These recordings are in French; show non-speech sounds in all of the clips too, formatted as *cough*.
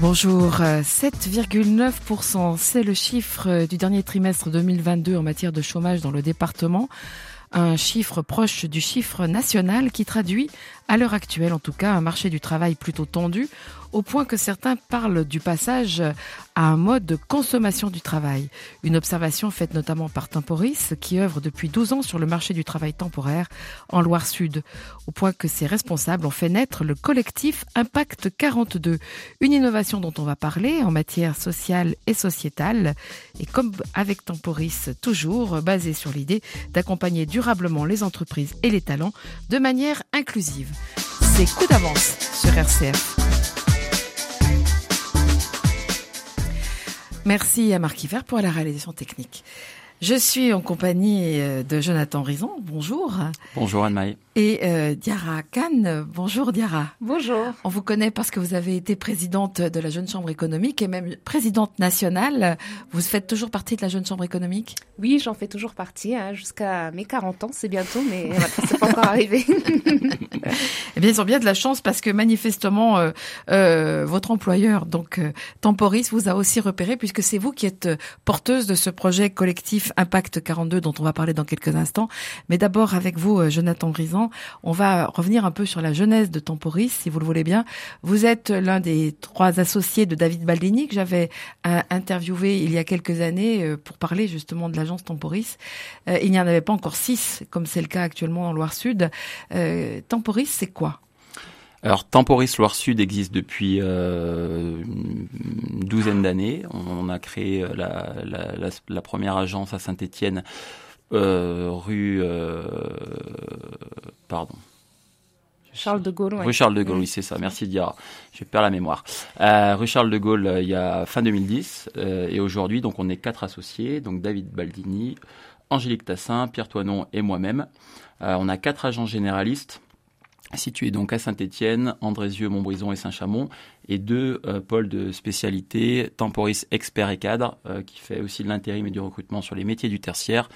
Bonjour, 7,9%, c'est le chiffre du dernier trimestre 2022 en matière de chômage dans le département. Un chiffre proche du chiffre national qui traduit, à l'heure actuelle en tout cas, un marché du travail plutôt tendu, au point que certains parlent du passage à un mode de consommation du travail. Une observation faite notamment par Temporis, qui œuvre depuis 12 ans sur le marché du travail temporaire en Loire-Sud, au point que ses responsables ont fait naître le collectif Impact 42, une innovation dont on va parler en matière sociale et sociétale, et comme avec Temporis, toujours basée sur l'idée d'accompagner durablement les entreprises et les talents de manière inclusive. C'est coup d'avance sur RCF. Merci à Marc Hiver pour la réalisation technique. Je suis en compagnie euh, de Jonathan Rison. Bonjour. Bonjour Anne-Marie. Et euh, Diara Khan. Bonjour Diara. Bonjour. On vous connaît parce que vous avez été présidente de la Jeune Chambre économique et même présidente nationale. Vous faites toujours partie de la Jeune Chambre économique? Oui, j'en fais toujours partie hein, jusqu'à mes 40 ans. C'est bientôt, mais c'est pas encore arrivé. *laughs* eh bien, ils ont bien de la chance parce que manifestement, euh, euh, votre employeur, donc Temporis, vous a aussi repéré puisque c'est vous qui êtes porteuse de ce projet collectif Impact 42 dont on va parler dans quelques instants. Mais d'abord avec vous, Jonathan On va revenir un peu sur la jeunesse de Temporis, si vous le voulez bien. Vous êtes l'un des trois associés de David Baldini que j'avais euh, interviewé il y a quelques années euh, pour parler justement de l'agence Temporis. Il n'y en avait pas encore six, comme c'est le cas actuellement en Loire-Sud. Temporis, c'est quoi? Alors Temporis Loire-Sud existe depuis euh, une douzaine d'années. On, a créé la, première agence à Saint-Étienne, euh, rue euh, pardon. Charles de Gaulle. Ouais. Rue Charles de Gaulle, oui c'est ça. Merci Diara. Je perds la mémoire. Euh, rue Charles de Gaulle, euh, il y a fin 2010 euh, et aujourd'hui donc on est quatre associés, donc David Baldini, Angélique Tassin, Pierre Toinon et moi-même. on a quatre agents généralistes situé donc à Saint-Étienne, Andrézieux, Montbrison et Saint-Chamond, et deux euh, pôles de spécialité, Temporis Expert et Cadre, euh, qui fait aussi de l'intérim et du recrutement sur les métiers du tertiaire,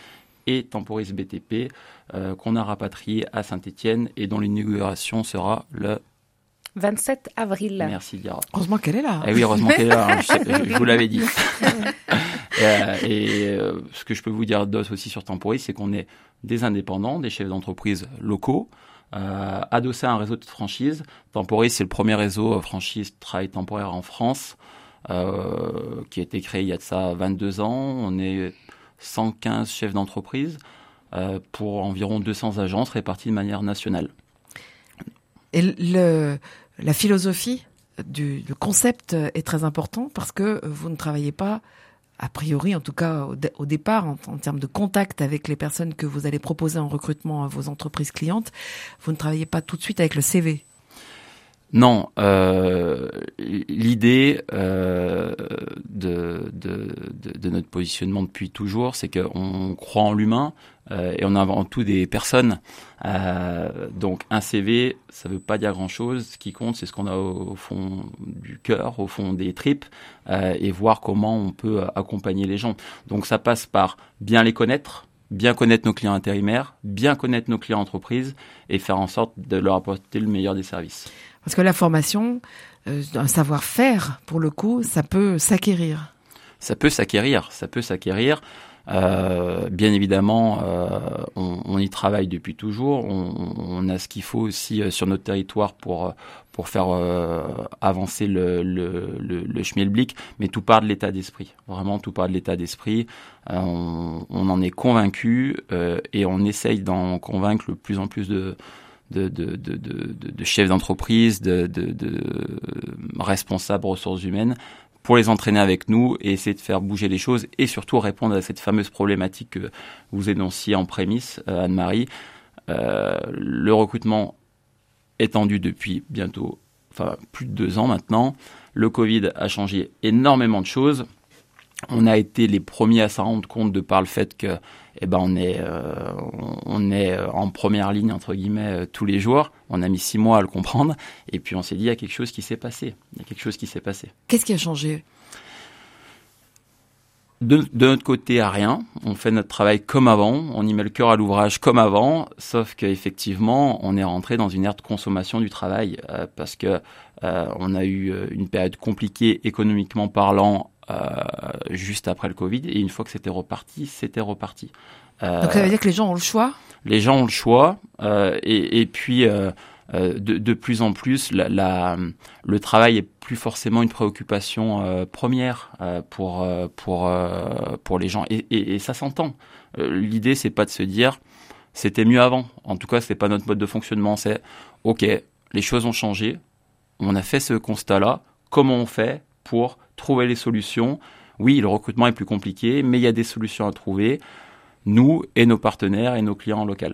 et Temporis BTP, euh, qu'on a rapatrié à Saint-Étienne et dont l'inauguration sera le 27 avril. Merci Diara. Heureusement qu'elle est là. Eh oui, heureusement qu'elle est là, hein, je, sais, je, vous l'avais dit. *laughs* et, et ce que je peux vous dire d'autre aussi sur Temporis, c'est qu'on est des indépendants, des chefs d'entreprise locaux, euh, adossé à un réseau de franchise. Temporis, c'est le premier réseau franchise travail temporaire en France, euh, qui a été créé il y a de ça 22 ans. On est 115 chefs d'entreprise euh, pour environ 200 agences réparties de manière nationale. Et le, la philosophie du, du concept est très important parce que vous ne travaillez pas a priori, en tout cas au, au départ, en, en, termes de contact avec les personnes que vous allez proposer en recrutement à vos entreprises clientes, vous ne travaillez pas tout de suite avec le CV. Non, euh, l'idée euh, de, notre positionnement depuis toujours, c'est qu'on croit en l'humain euh, et on avant tout des personnes. Euh, donc un CV, ça veut pas dire grand-chose. Ce qui compte, c'est ce qu'on a au, au, fond du cœur, au fond des tripes, et voir comment on peut accompagner les gens. Donc ça passe par bien les connaître, bien connaître nos clients intérimaires, bien connaître nos clients entreprises et faire en sorte de leur apporter le meilleur des services. Parce que la formation, euh, un savoir-faire, pour le coup, ça peut s'acquérir. Ça peut s'acquérir, ça peut s'acquérir. Euh, bien évidemment, euh, on, y travaille depuis toujours. On, a ce qu'il faut aussi sur notre territoire pour pour faire avancer le, le, le, le mais tout part de l'état d'esprit. Vraiment, tout part de l'état d'esprit. On, on, en est convaincu et on essaye d'en convaincre le plus en plus de de, chefs d'entreprise, de, responsables ressources humaines pour les entraîner avec nous et essayer de faire bouger les choses et surtout répondre à cette fameuse problématique que vous énonciez en prémisse, Anne-Marie. Euh, le recrutement étendu depuis bientôt, enfin plus de deux ans maintenant. Le Covid a changé énormément de choses. On a été les premiers à s'en rendre compte de par le fait que eh ben on est euh, on est en première ligne entre guillemets euh, tous les jours. On a mis six mois à le comprendre et puis on s'est dit il y a quelque chose qui s'est passé. Il y a quelque chose qui s'est passé. Qu'est-ce qui a changé? De, de, notre côté, à rien. On fait notre travail comme avant. On y met le cœur à l'ouvrage comme avant. Sauf qu'effectivement, on est rentré dans une ère de consommation du travail euh, parce que euh, on a eu une période compliquée économiquement parlant euh, juste après le Covid. Et une fois que c'était reparti, c'était reparti. Euh, Donc ça veut dire que les gens ont le choix Les gens ont le choix. Euh, et, et, puis, de, de, plus en plus, la, la, le travail est plus forcément une préoccupation première pour, pour, pour les gens. Et, et, et ça s'entend. L'idée, c'est pas de se dire c'était mieux avant. En tout cas, c'est pas notre mode de fonctionnement. C'est ok, les choses ont changé. On a fait ce constat-là. Comment on fait pour trouver les solutions. Oui, le recrutement est plus compliqué, mais il y a des solutions à trouver nous et nos partenaires et nos clients locaux.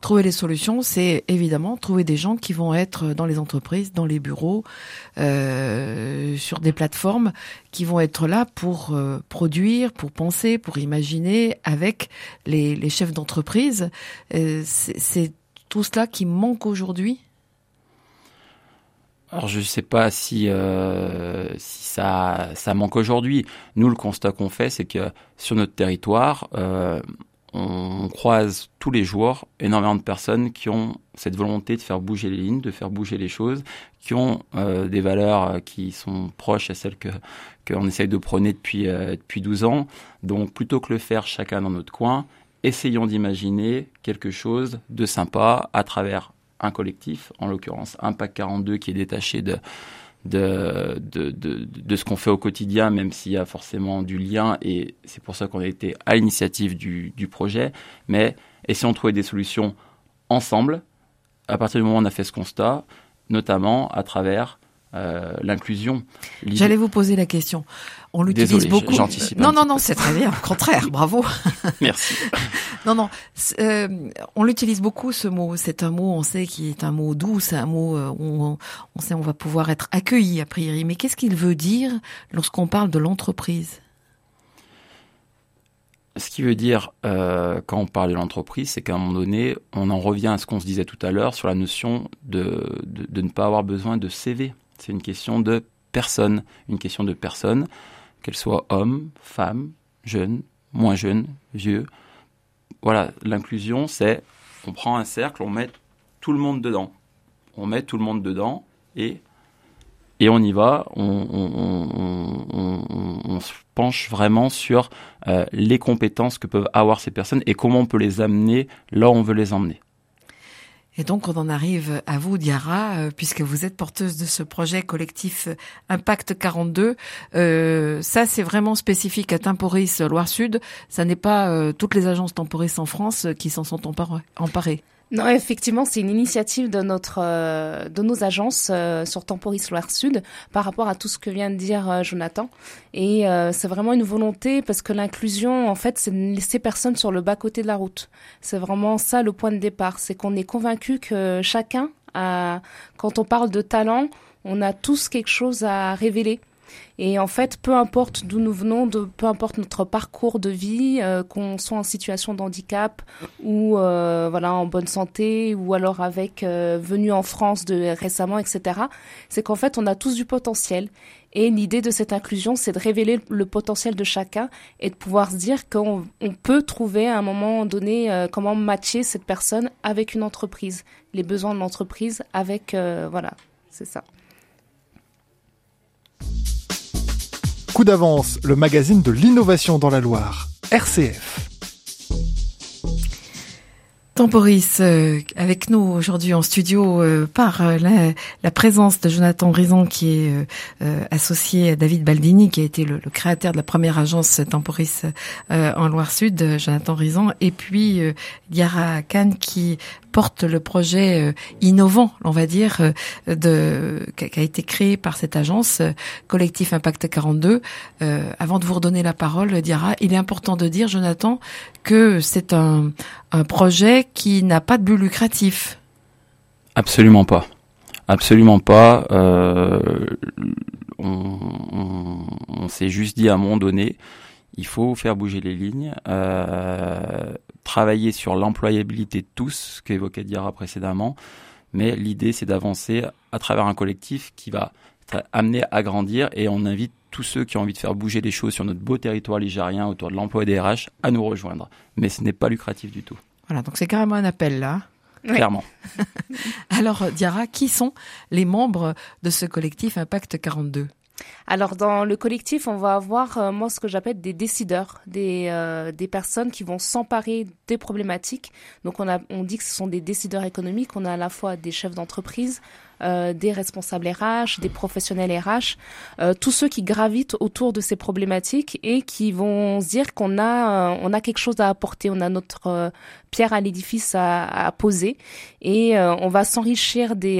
Trouver les solutions, c'est évidemment trouver des gens qui vont être dans les entreprises, dans les bureaux, euh, sur des plateformes, qui vont être là pour euh, produire, pour penser, pour imaginer avec les, chefs d'entreprise. Euh, c'est tout cela qui manque aujourd'hui alors je ne sais pas si, euh, ça, manque aujourd'hui. Nous, le constat qu'on fait, c'est que sur notre territoire, euh, on croise tous les jours énormément de personnes qui ont cette volonté de faire bouger les lignes, de faire bouger les choses, qui ont euh, des valeurs qui sont proches à celles que qu'on essaye de prôner depuis depuis 12 ans. Donc plutôt que le faire chacun dans notre coin, essayons d'imaginer quelque chose de sympa à travers un collectif, en l'occurrence Impact 42 qui est détaché de, de, de, de, de ce qu'on fait au quotidien, même s'il y a forcément du lien, et c'est pour ça qu'on a été à l'initiative du, du projet, mais essayons de trouver des solutions ensemble, à partir du moment où on a fait ce constat, notamment à travers euh, l'inclusion. J'allais vous poser la question. On l'utilise beaucoup. Non, non, non, c'est très bien. Au contraire, bravo. *laughs* Merci. *laughs* non, non, euh, on l'utilise beaucoup ce mot. C'est un mot, on sait, qui est un mot doux. C'est un mot euh, où on, sait on va pouvoir être accueilli a priori. Mais qu'est-ce qu'il veut dire lorsqu'on parle de l'entreprise? Ce qui veut dire, euh, quand on parle de l'entreprise, c'est qu'à un moment donné, on en revient à ce qu'on se disait tout à l'heure sur la notion de, de, de, ne pas avoir besoin de CV. C'est une question de personne, une question de personne, qu'elle soit homme, femme, jeune, moins jeune, vieux. Voilà, l'inclusion, c'est on prend un cercle, on met tout le monde dedans. On met tout le monde dedans et, et on y va, on, on, on, se penche vraiment sur euh, les compétences que peuvent avoir ces personnes et comment on peut les amener là où on veut les emmener. Et donc on en arrive à vous, Diara, euh, puisque vous êtes porteuse de ce projet collectif Impact 42. Euh, ça, c'est vraiment spécifique à Temporis Loire-Sud. Ça n'est pas euh, toutes les agences Temporis en France qui s'en sont emparées. Non, effectivement, c'est une initiative de notre, euh, de nos agences euh, sur Temporis Loire Sud par rapport à tout ce que vient de dire euh, Jonathan. Et c'est vraiment une volonté parce que l'inclusion, en fait, c'est de laisser personne sur le bas côté de la route. C'est vraiment ça le point de départ, c'est qu'on est convaincu que chacun a, quand on parle de talent, on a tous quelque chose à révéler. Et en fait, peu importe d'où nous venons, peu importe notre parcours de vie, euh, qu'on soit en situation de handicap ou euh, voilà en bonne santé ou alors avec euh, venu en France récemment, etc. C'est qu'en fait, on a tous du potentiel. Et l'idée de cette inclusion, c'est de révéler le potentiel de chacun et de pouvoir se dire qu'on on peut trouver à un moment donné comment matcher cette personne avec une entreprise, les besoins de l'entreprise avec voilà, c'est ça. D'avance, le magazine de l'innovation dans la Loire, RCF. Temporis, euh, avec nous aujourd'hui en studio euh, par euh, la, la, présence de Jonathan Rison qui est euh, associé à David Baldini qui a été le, le, créateur de la première agence Temporis en Loire-Sud, Jonathan Rison, et puis Yara Khan qui porte le projet euh, innovant, on va dire, euh, de qui a été créé par cette agence euh, Collectif Impact 42. Euh, avant de vous redonner la parole, Diara, il est important de dire, Jonathan, que c'est un, un projet qui n'a pas de but lucratif. Absolument pas. Absolument pas. Euh, on, s'est juste dit à un moment donné, il faut faire bouger les lignes, euh, travailler sur l'employabilité de tous, ce qu'évoquait Dira précédemment. Mais l'idée, c'est d'avancer à travers un collectif qui va amener à grandir et on invite tous ceux qui ont envie de faire bouger les choses sur notre beau territoire ligérien autour de l'emploi des RH à nous rejoindre. Mais ce n'est pas lucratif du tout. Voilà, donc c'est carrément un appel là. Clairement. *laughs* Alors, Diara, qui sont les membres de ce collectif Impact 42 alors dans le collectif, on va avoir euh, moi ce que j'appelle des décideurs, des euh, des personnes qui vont s'emparer des problématiques. Donc on a on dit que ce sont des décideurs économiques. On a à la fois des chefs d'entreprise, euh, des responsables RH, des professionnels RH, euh, tous ceux qui gravitent autour de ces problématiques et qui vont se dire qu'on a, euh, on a quelque chose à apporter, on a notre pierre à l'édifice à, poser et on va s'enrichir des,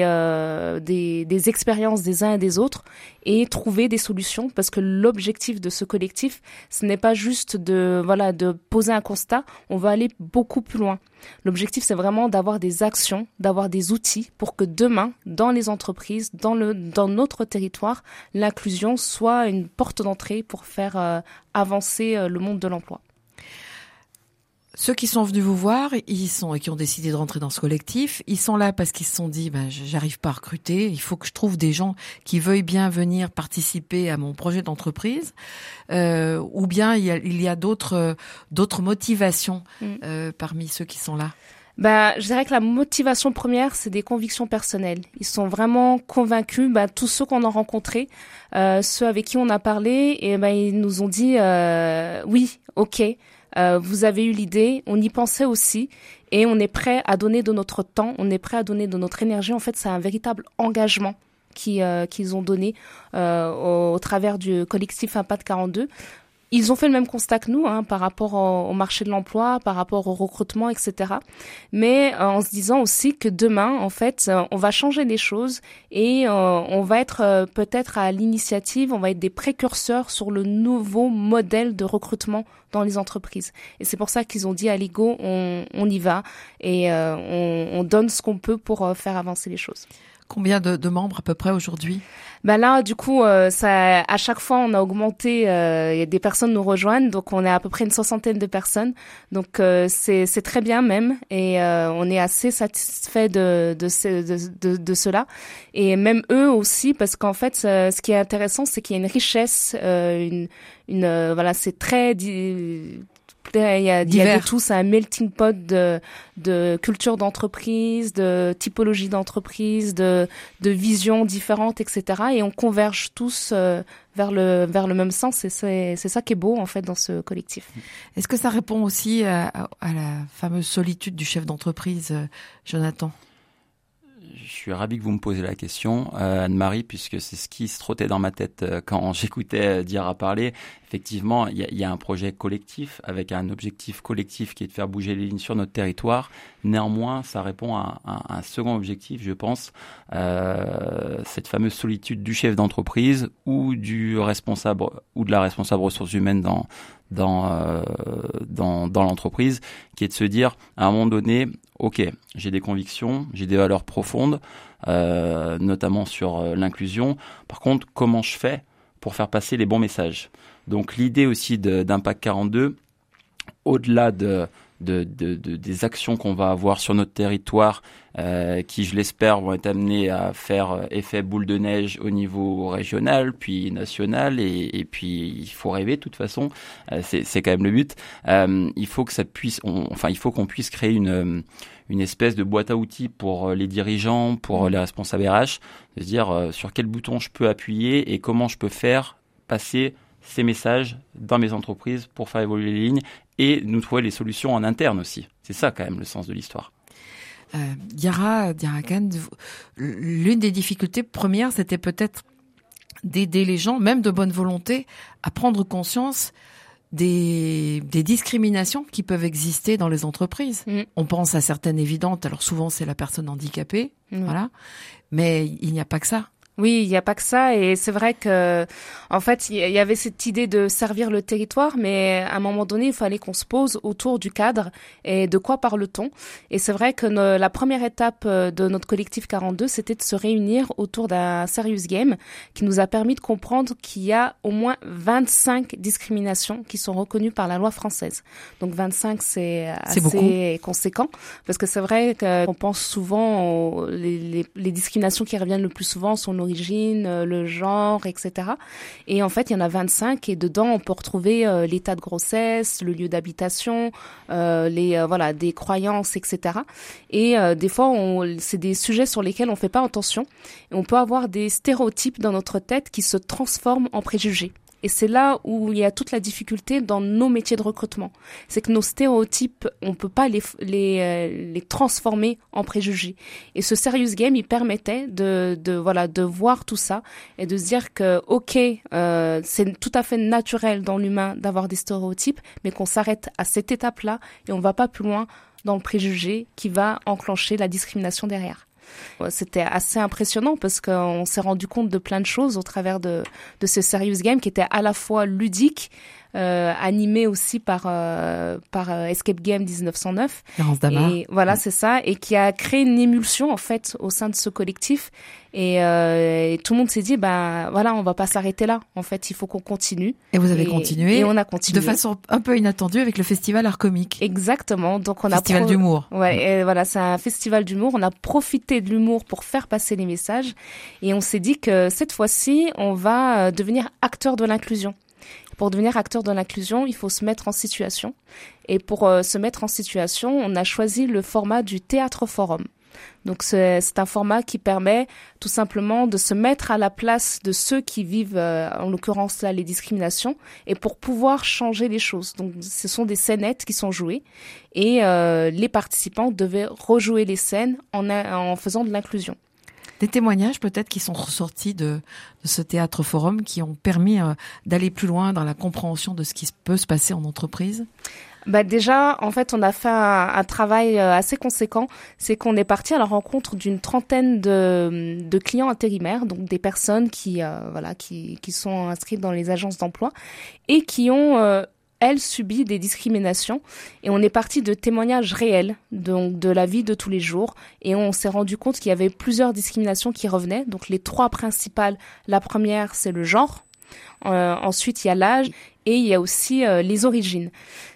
des, expériences des uns et des autres et trouver des solutions parce que l'objectif de ce collectif, ce n'est pas juste de voilà de poser un constat, on va aller beaucoup plus loin. L'objectif, c'est vraiment d'avoir des actions, d'avoir des outils pour que demain, dans les entreprises, dans, le, dans notre territoire, l'inclusion soit une porte d'entrée pour faire euh, avancer euh, le monde de l'emploi. Ceux qui sont venus vous voir, ils sont et qui ont décidé de rentrer dans ce collectif, ils sont là parce qu'ils se sont dit, ben, j'arrive pas à recruter, il faut que je trouve des gens qui veuillent bien venir participer à mon projet d'entreprise, euh, ou bien il y a, il y a d'autres d'autres motivations mm. parmi ceux qui sont là. Bah, je dirais que la motivation première, c'est des convictions personnelles. Ils sont vraiment convaincus. Bah, tous ceux qu'on a rencontrés, euh, ceux avec qui on a parlé, et ben ils nous ont dit euh, oui, ok. Euh, vous avez eu l'idée, on y pensait aussi, et on est prêt à donner de notre temps, on est prêt à donner de notre énergie. En fait, c'est un véritable engagement euh, qu'ils ont donné euh, au, au, travers du collectif Impact 42 ils ont fait le même constat que nous hein, par rapport au, marché de l'emploi, par rapport au recrutement, etc. Mais euh, en se disant aussi que demain, en fait, euh, on va changer les choses et euh, on va être peut-être à l'initiative, on va être des précurseurs sur le nouveau modèle de recrutement dans les entreprises. Et c'est pour ça qu'ils ont dit à l'IGO, on, on, y va et on, on donne ce qu'on peut pour faire avancer les choses. Combien de, de membres à peu près aujourd'hui? Ben là, du coup, euh, ça, à chaque fois, on a augmenté. Euh, des personnes nous rejoignent, donc on est à peu près une soixantaine de personnes. Donc euh, c'est très bien même, et euh, on est assez satisfait de de, de, de, de cela. Et même eux aussi, parce qu'en fait, ce qui est intéressant, c'est qu'il y a une richesse, une une voilà, c'est très il y a, il y a de tout, c'est un melting pot de, de culture d'entreprise, de typologie d'entreprise, de, de visions différentes, etc. Et on converge tous euh, vers le vers le même sens. Et c'est c'est ça qui est beau en fait dans ce collectif. Est-ce que ça répond aussi à, à la fameuse solitude du chef d'entreprise, euh, Jonathan? Suis ravi que vous me posez la question, euh, Anne-Marie, puisque c'est ce qui se trottait dans ma tête euh, quand *laughs* j'écoutais euh, à parler. Effectivement, il y, a un projet collectif avec un objectif collectif qui est de faire bouger les lignes sur notre territoire. Néanmoins, ça répond à, un second objectif, je pense, cette fameuse solitude du chef d'entreprise ou du responsable ou de la responsable ressources humaines dans dans, dans l'entreprise, qui est de se dire, à un moment donné, ok, j'ai des convictions, j'ai des valeurs profondes, euh, notamment sur euh, l'inclusion. Par contre, comment je fais pour faire passer les bons messages? Donc l'idée aussi d'Impact 42, au-delà de, de, de, de, des actions qu'on va avoir sur notre territoire, euh, qui, je l'espère, vont être amenées à faire euh, effet boule de neige au niveau régional, puis national, et, et puis il faut rêver de toute façon. Euh, c'est quand même le but. Euh, il faut que ça puisse, on, enfin, il faut qu'on puisse créer une une espèce de boîte à outils pour les dirigeants, pour les responsables RH, de se dire sur quel bouton je peux appuyer et comment je peux faire passer ces messages dans mes entreprises pour faire évoluer les lignes et nous trouver les solutions en interne aussi. C'est ça quand même le sens de l'histoire. Euh, Yara, Yara l'une des difficultés premières, c'était peut-être d'aider les gens, même de bonne volonté, à prendre conscience des, des discriminations qui peuvent exister dans les entreprises. Mm. On pense à certaines évidentes, alors souvent c'est la personne handicapée, voilà, mais il n'y a pas que ça. Oui, il n'y a pas que ça. Et c'est vrai que, en fait, il y avait cette idée de servir le territoire, mais à un moment donné, il fallait qu'on se pose autour du cadre et de quoi parle-t-on? Et c'est vrai que la première étape euh, de notre collectif 42, c'était de se réunir autour d'un serious game qui nous a permis de comprendre qu'il y a au moins 25 discriminations qui sont reconnues par la loi française. Donc 25, c'est assez conséquent parce que c'est vrai qu'on pense souvent aux, les, les, discriminations qui reviennent le plus souvent sont nos euh, le genre, etc. Et en fait, il y en a 25 et dedans, on peut retrouver euh, l'état de grossesse, le lieu d'habitation, euh, les voilà des croyances, etc. Et des fois, c'est des sujets sur lesquels on fait pas attention. Et on peut avoir des stéréotypes dans notre tête qui se transforment en préjugés. Et c'est là où il y a toute la difficulté dans nos métiers de recrutement. C'est que nos stéréotypes, on peut pas les, les, euh, les transformer en préjugés. Et ce Serious Game, il permettait de, de, voilà, de voir tout ça et de se dire que, ok, euh, c'est tout à fait naturel dans l'humain d'avoir des stéréotypes, mais qu'on s'arrête à cette étape-là et on va pas plus loin dans le préjugé qui va enclencher la discrimination derrière. C'était assez impressionnant parce qu'on s'est rendu compte de plein de choses au travers de, de ce Serious Game qui était à la fois ludique, animé aussi par euh, par euh, Escape Game 1909. Et voilà, c'est ça, et qui a créé une émulsion en fait au sein de ce collectif. Et, euh, et tout le monde s'est dit, ben voilà, on va pas s'arrêter là. En fait, il faut qu'on continue. Et vous avez continué. Et on a continué de façon un peu inattendue avec le festival Art Comique. Exactement. Donc on festival a festival d'humour. Ouais, et voilà, c'est un festival d'humour. On a profité de l'humour pour faire passer les messages, et on s'est dit que cette fois-ci, on va devenir acteur de l'inclusion pour devenir acteur de l'inclusion, il faut se mettre en situation. Et pour euh, se mettre en situation, on a choisi le format du théâtre forum. Donc c'est un format qui permet tout simplement de se mettre à la place de ceux qui vivent, euh, en l'occurrence là, les discriminations, et pour pouvoir changer les choses. Donc ce sont des scénettes qui sont jouées, et euh, les participants devaient rejouer les scènes en, en faisant de l'inclusion des témoignages peut-être qui sont ressortis de, de, ce théâtre forum qui ont permis euh, d'aller plus loin dans la compréhension de ce qui peut se passer en entreprise? Bah déjà, en fait, on a fait un, travail euh, assez conséquent. C'est qu'on est parti à la rencontre d'une trentaine de, de, clients intérimaires, donc des personnes qui, euh, voilà, qui, qui, sont inscrites dans les agences d'emploi et qui ont elle subit des discriminations et on est parti de témoignages réels donc de la vie de tous les jours. Et on s'est rendu compte qu'il y avait plusieurs discriminations qui revenaient. Donc les trois principales la première c'est le genre. Euh, ensuite il y a l'âge et il y a aussi euh, les origines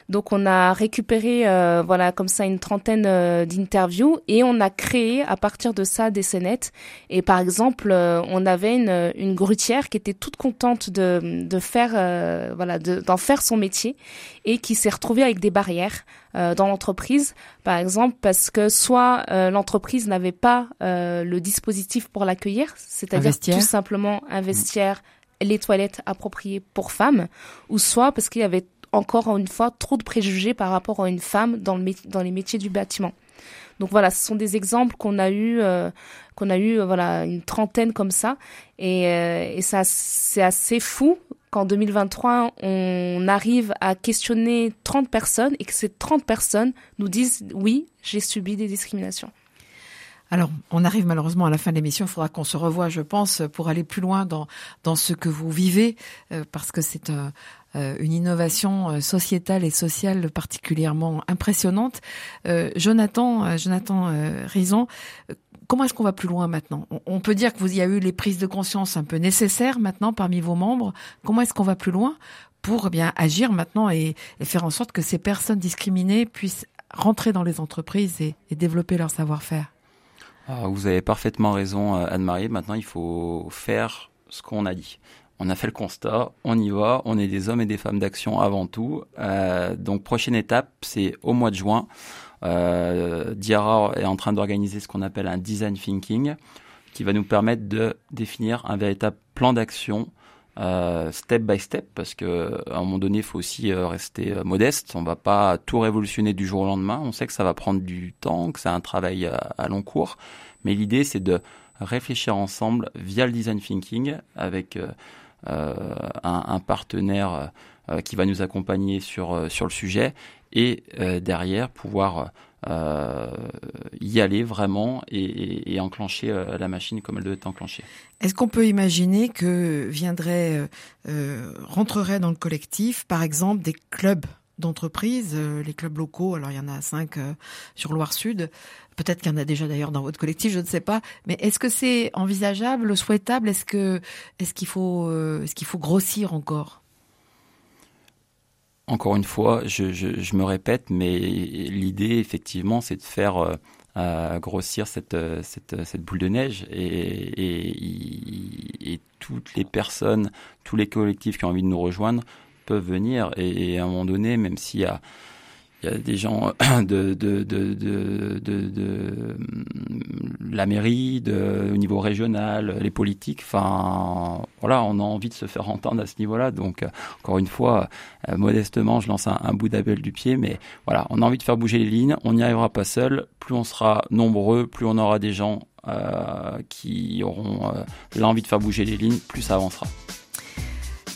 donc on a récupéré euh, voilà comme ça une trentaine euh, d'interviews et on a créé à partir de ça des scénettes. Et par exemple, euh, on avait une, une grutière qui était toute contente de, de faire voilà d'en faire son métier et qui s'est retrouvée avec des barrières dans l'entreprise, par exemple parce que soit l'entreprise n'avait pas le dispositif pour l'accueillir, c'est-à-dire tout simplement un vestiaire les toilettes appropriées pour femmes, ou soit parce qu'il y avait encore une fois trop de préjugés par rapport à une femme dans, le dans les métiers du bâtiment. Donc voilà, ce sont des exemples qu'on a eu, euh, qu'on a eu, euh, voilà, une trentaine comme ça, et, euh, et ça, c'est assez fou qu'en 2023 on arrive à questionner 30 personnes et que ces 30 personnes nous disent oui, j'ai subi des discriminations. Alors, on arrive malheureusement à la fin de l'émission. Il faudra qu'on se revoie, je pense, pour aller plus loin dans ce que vous vivez, parce que c'est un, euh, une innovation euh, sociétale et sociale particulièrement impressionnante. Euh, Jonathan, Jonathan Rison, comment est-ce qu'on va plus loin maintenant? On peut dire que vous y a eu les prises de conscience un peu nécessaires maintenant parmi vos membres. Comment est-ce qu'on va plus loin pour eh bien agir maintenant et, faire en sorte que ces personnes discriminées puissent rentrer dans les entreprises et, développer leur savoir-faire? Ah, Vous avez parfaitement raison, Anne-Marie. Maintenant, il faut faire ce qu'on a dit on a fait le constat, on y va, on est des hommes et des femmes d'action avant tout. Euh, donc prochaine étape, c'est au mois de juin. Euh, Diara est en train d'organiser ce qu'on appelle un design thinking, qui va nous permettre de définir un véritable plan d'action euh, step by step, parce que à un moment donné, il faut aussi euh, rester euh, modeste. On va pas tout révolutionner du jour au lendemain. On sait que ça va prendre du temps, que c'est un travail à, à long cours, mais l'idée c'est de réfléchir ensemble via le design thinking avec euh, un, un, partenaire qui va nous accompagner sur sur le sujet et derrière pouvoir y aller vraiment et, enclencher la machine comme elle doit être enclenchée. Est-ce qu'on peut imaginer que viendrait, rentrerait dans le collectif, par exemple, des clubs d'entreprises, les clubs locaux, alors il y en a cinq sur Loire-Sud, Peut-être qu'il y en a déjà d'ailleurs dans votre collectif, je ne sais pas. Mais est-ce que c'est envisageable, souhaitable? Est-ce que est-ce qu'il faut euh, est-ce qu'il faut grossir encore? Encore une fois, je, je, me répète, mais l'idée effectivement, c'est de faire euh, grossir cette, boule de neige. Et, et, et, toutes les personnes, tous les collectifs qui ont envie de nous rejoindre peuvent venir. Et, à un moment donné, même s'il y a il y a des gens *clears throat* de, la mairie, au niveau régional, les politiques. Enfin, voilà, on a envie de se faire entendre à ce niveau-là. Donc, encore une fois, euh, modestement, je lance un, bout d'appel du pied, mais voilà, on a envie de faire bouger les lignes. On n'y arrivera pas seul. Plus on sera nombreux, plus on aura des gens euh, qui auront euh, l'envie de faire bouger les lignes, plus ça avancera.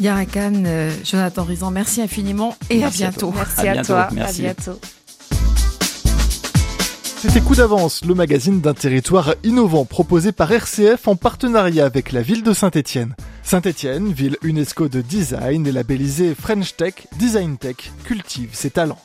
Yara Khan, euh, Jonathan Rizan, merci infiniment et à bientôt. Merci à, toi. À bientôt. C'était Coup d'avance, le magazine d'un territoire innovant proposé par RCF en partenariat avec la ville de Saint-Étienne. Saint-Étienne, ville UNESCO de design et labellisée French Tech, Design Tech, cultive ses talents.